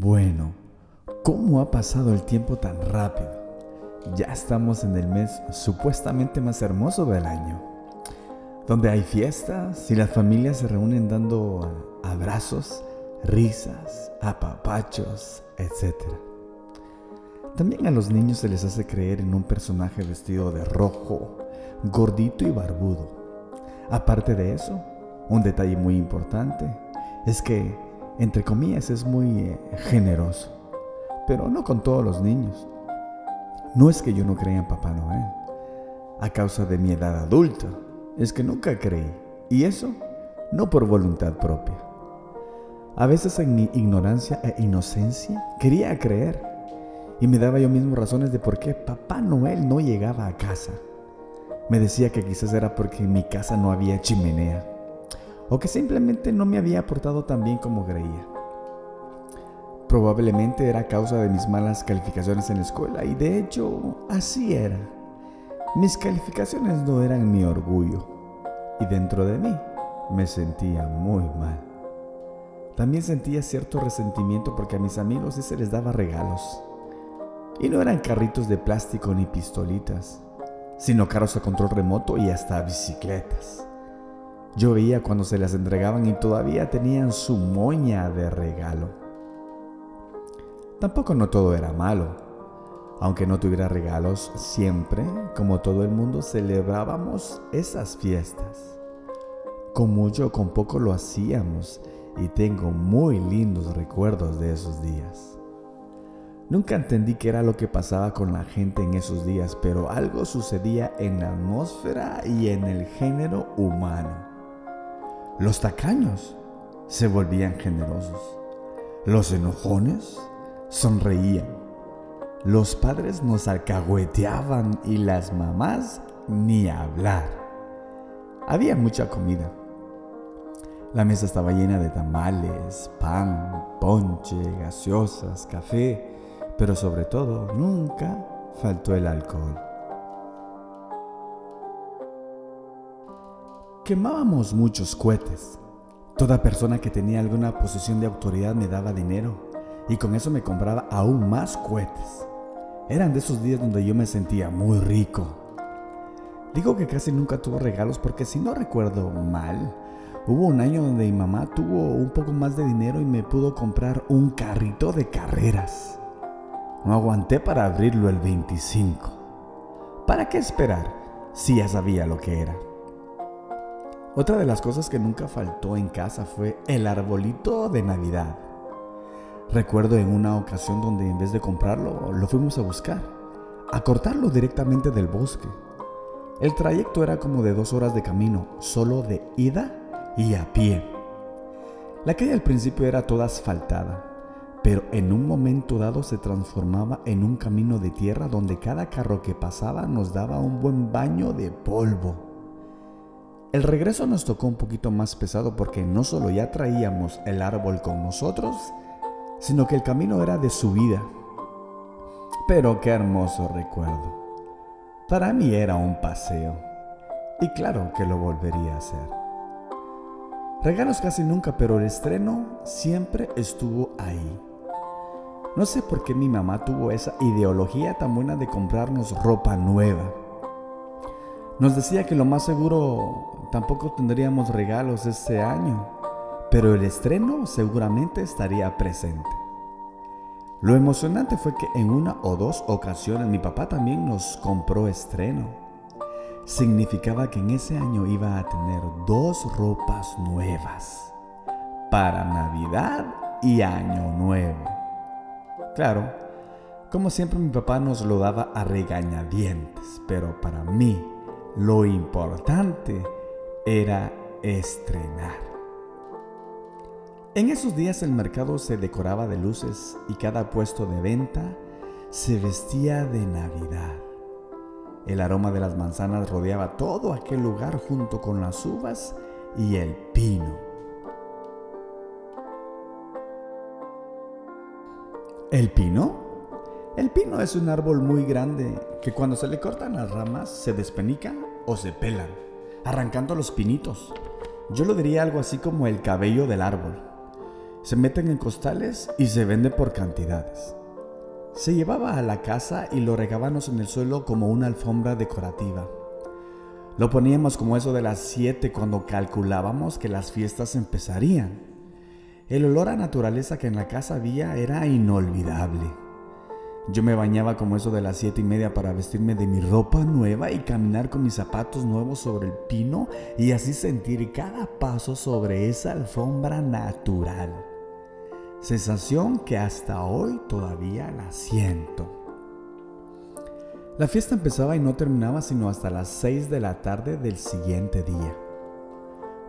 Bueno, ¿cómo ha pasado el tiempo tan rápido? Ya estamos en el mes supuestamente más hermoso del año, donde hay fiestas y las familias se reúnen dando abrazos, risas, apapachos, etc. También a los niños se les hace creer en un personaje vestido de rojo, gordito y barbudo. Aparte de eso, un detalle muy importante es que entre comillas, es muy eh, generoso, pero no con todos los niños. No es que yo no crea en Papá Noel, a causa de mi edad adulta, es que nunca creí, y eso no por voluntad propia. A veces en mi ignorancia e inocencia quería creer, y me daba yo mismo razones de por qué Papá Noel no llegaba a casa. Me decía que quizás era porque en mi casa no había chimenea o que simplemente no me había portado tan bien como creía. Probablemente era causa de mis malas calificaciones en la escuela y de hecho así era. Mis calificaciones no eran mi orgullo y dentro de mí me sentía muy mal. También sentía cierto resentimiento porque a mis amigos sí se les daba regalos. Y no eran carritos de plástico ni pistolitas, sino carros a control remoto y hasta bicicletas. Yo veía cuando se las entregaban y todavía tenían su moña de regalo. Tampoco no todo era malo. Aunque no tuviera regalos, siempre, como todo el mundo, celebrábamos esas fiestas. Con mucho con poco lo hacíamos y tengo muy lindos recuerdos de esos días. Nunca entendí qué era lo que pasaba con la gente en esos días, pero algo sucedía en la atmósfera y en el género humano. Los tacaños se volvían generosos. Los enojones sonreían. Los padres nos alcahueteaban y las mamás ni hablar. Había mucha comida. La mesa estaba llena de tamales, pan, ponche, gaseosas, café, pero sobre todo nunca faltó el alcohol. Quemábamos muchos cohetes. Toda persona que tenía alguna posición de autoridad me daba dinero y con eso me compraba aún más cohetes. Eran de esos días donde yo me sentía muy rico. Digo que casi nunca tuvo regalos porque si no recuerdo mal, hubo un año donde mi mamá tuvo un poco más de dinero y me pudo comprar un carrito de carreras. No aguanté para abrirlo el 25. ¿Para qué esperar si ya sabía lo que era? Otra de las cosas que nunca faltó en casa fue el arbolito de Navidad. Recuerdo en una ocasión donde en vez de comprarlo, lo fuimos a buscar, a cortarlo directamente del bosque. El trayecto era como de dos horas de camino, solo de ida y a pie. La calle al principio era toda asfaltada, pero en un momento dado se transformaba en un camino de tierra donde cada carro que pasaba nos daba un buen baño de polvo. El regreso nos tocó un poquito más pesado porque no solo ya traíamos el árbol con nosotros, sino que el camino era de subida. Pero qué hermoso recuerdo. Para mí era un paseo. Y claro que lo volvería a hacer. Regalos casi nunca, pero el estreno siempre estuvo ahí. No sé por qué mi mamá tuvo esa ideología tan buena de comprarnos ropa nueva. Nos decía que lo más seguro tampoco tendríamos regalos este año, pero el estreno seguramente estaría presente. Lo emocionante fue que en una o dos ocasiones mi papá también nos compró estreno. Significaba que en ese año iba a tener dos ropas nuevas para Navidad y Año Nuevo. Claro, como siempre mi papá nos lo daba a regañadientes, pero para mí lo importante era estrenar. En esos días el mercado se decoraba de luces y cada puesto de venta se vestía de Navidad. El aroma de las manzanas rodeaba todo aquel lugar junto con las uvas y el pino. ¿El pino? El pino es un árbol muy grande que cuando se le cortan las ramas se despenican o se pelan, arrancando los pinitos. Yo lo diría algo así como el cabello del árbol. Se meten en costales y se vende por cantidades. Se llevaba a la casa y lo regábamos en el suelo como una alfombra decorativa. Lo poníamos como eso de las 7 cuando calculábamos que las fiestas empezarían. El olor a naturaleza que en la casa había era inolvidable. Yo me bañaba como eso de las siete y media para vestirme de mi ropa nueva y caminar con mis zapatos nuevos sobre el pino y así sentir cada paso sobre esa alfombra natural. Sensación que hasta hoy todavía la siento. La fiesta empezaba y no terminaba sino hasta las 6 de la tarde del siguiente día.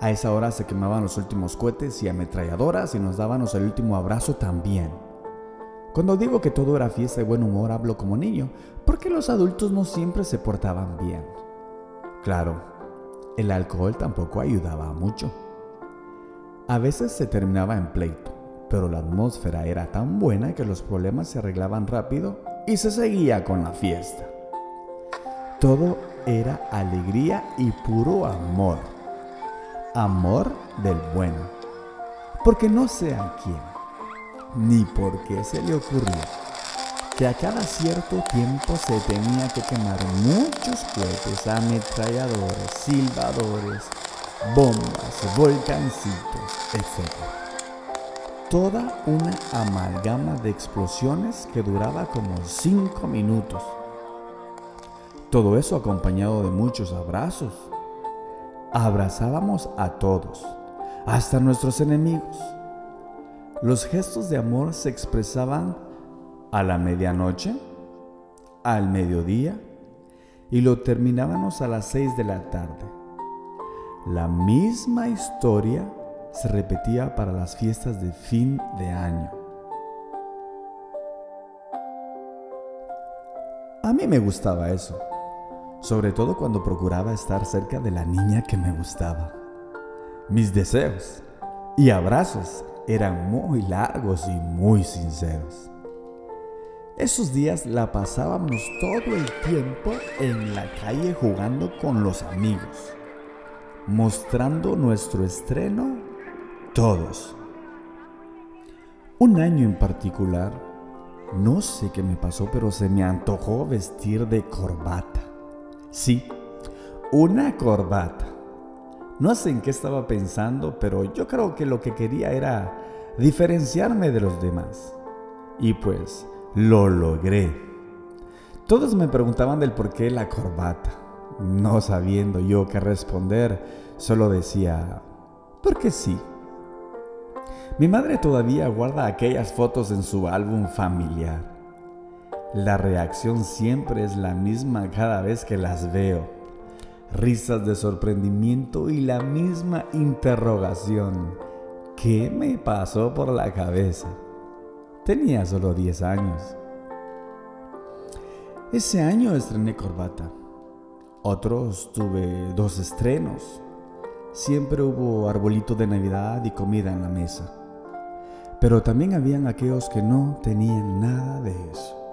A esa hora se quemaban los últimos cohetes y ametralladoras y nos dábamos el último abrazo también. Cuando digo que todo era fiesta y buen humor hablo como niño, porque los adultos no siempre se portaban bien. Claro, el alcohol tampoco ayudaba mucho. A veces se terminaba en pleito, pero la atmósfera era tan buena que los problemas se arreglaban rápido y se seguía con la fiesta. Todo era alegría y puro amor. Amor del bueno. Porque no sé a quién, ni por qué se le ocurrió que a cada cierto tiempo se tenía que quemar muchos cohetes, ametralladores, silbadores, bombas, volcancitos, etc. Toda una amalgama de explosiones que duraba como cinco minutos todo eso acompañado de muchos abrazos. Abrazábamos a todos, hasta nuestros enemigos. Los gestos de amor se expresaban a la medianoche, al mediodía y lo terminábamos a las seis de la tarde. La misma historia se repetía para las fiestas de fin de año. A mí me gustaba eso sobre todo cuando procuraba estar cerca de la niña que me gustaba. Mis deseos y abrazos eran muy largos y muy sinceros. Esos días la pasábamos todo el tiempo en la calle jugando con los amigos, mostrando nuestro estreno todos. Un año en particular, no sé qué me pasó, pero se me antojó vestir de corbata. Sí, una corbata. No sé en qué estaba pensando, pero yo creo que lo que quería era diferenciarme de los demás. Y pues lo logré. Todos me preguntaban del por qué la corbata. No sabiendo yo qué responder, solo decía, porque sí. Mi madre todavía guarda aquellas fotos en su álbum familiar. La reacción siempre es la misma cada vez que las veo. Risas de sorprendimiento y la misma interrogación. ¿Qué me pasó por la cabeza? Tenía solo 10 años. Ese año estrené corbata. Otros tuve dos estrenos. Siempre hubo arbolito de Navidad y comida en la mesa. Pero también habían aquellos que no tenían nada de eso.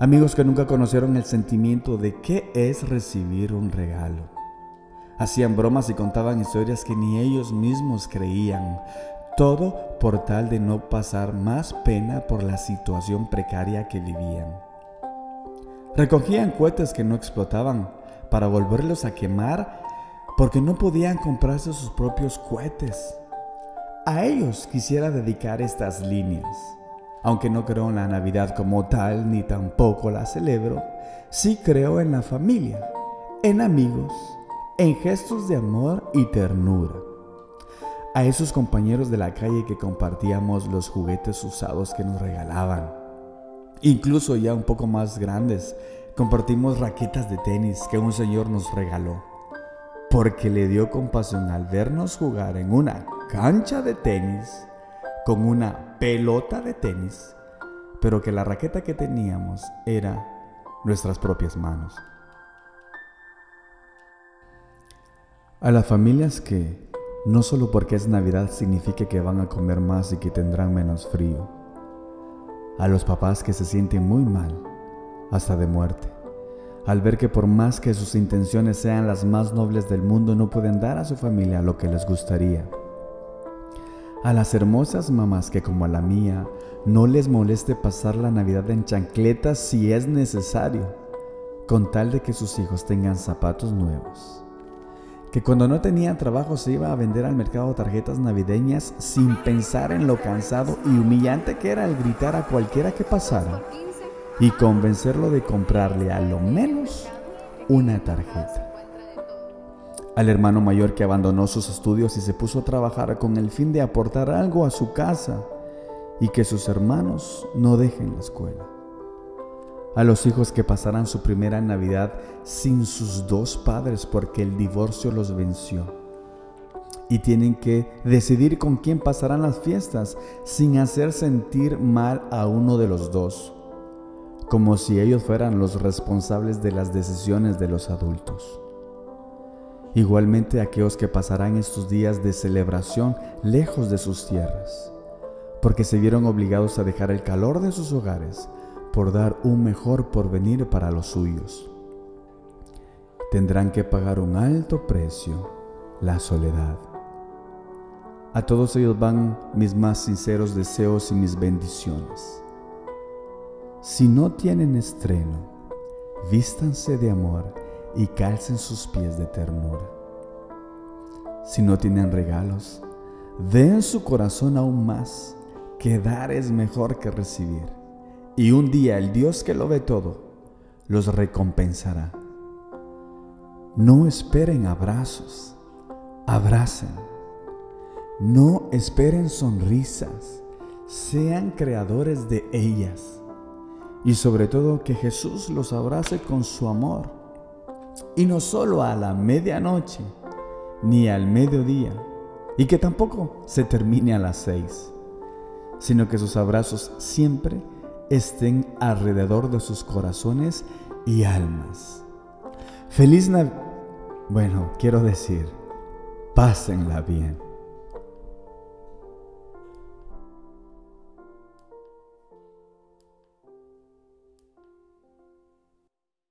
Amigos que nunca conocieron el sentimiento de qué es recibir un regalo. Hacían bromas y contaban historias que ni ellos mismos creían. Todo por tal de no pasar más pena por la situación precaria que vivían. Recogían cohetes que no explotaban para volverlos a quemar porque no podían comprarse sus propios cohetes. A ellos quisiera dedicar estas líneas. Aunque no creo en la Navidad como tal, ni tampoco la celebro, sí creo en la familia, en amigos, en gestos de amor y ternura. A esos compañeros de la calle que compartíamos los juguetes usados que nos regalaban. Incluso ya un poco más grandes, compartimos raquetas de tenis que un señor nos regaló. Porque le dio compasión al vernos jugar en una cancha de tenis con una pelota de tenis, pero que la raqueta que teníamos era nuestras propias manos. A las familias que no solo porque es Navidad significa que van a comer más y que tendrán menos frío. A los papás que se sienten muy mal, hasta de muerte, al ver que por más que sus intenciones sean las más nobles del mundo no pueden dar a su familia lo que les gustaría A las hermosas mamás que como a la mía no les moleste pasar la Navidad en chancletas si es necesario, con tal de que sus hijos tengan zapatos nuevos. Que cuando no tenían trabajo se iba a vender al mercado tarjetas navideñas sin pensar en lo cansado y humillante que era el gritar a cualquiera que pasara y convencerlo de comprarle a lo menos una tarjeta. Al hermano mayor que abandonó sus estudios y se puso a trabajar con el fin de aportar algo a su casa y que sus hermanos no dejen la escuela. A los hijos que pasarán su primera Navidad sin sus dos padres porque el divorcio los venció. Y tienen que decidir con quién pasarán las fiestas sin hacer sentir mal a uno de los dos, como si ellos fueran los responsables de las decisiones de los adultos. Igualmente aquellos que pasarán estos días de celebración lejos de sus tierras porque se vieron obligados a dejar el calor de sus hogares por dar un mejor porvenir para los suyos. Tendrán que pagar un alto precio, la soledad. A todos ellos van mis más sinceros deseos y mis bendiciones. Si no tienen estreno, vístanse de amor y calcen sus pies de ternura. Si no tienen regalos, den su corazón aún más que dar es mejor que recibir. Y un día el Dios que lo ve todo los recompensará. No esperen abrazos, abracen. No esperen sonrisas, sean creadores de ellas. Y sobre todo que Jesús los abrace con su amor. Y no solo a la medianoche, ni al mediodía, y que tampoco se termine a las seis sino que sus abrazos siempre estén alrededor de sus corazones y almas. Feliz Navidad. Bueno, quiero decir, pásenla bien.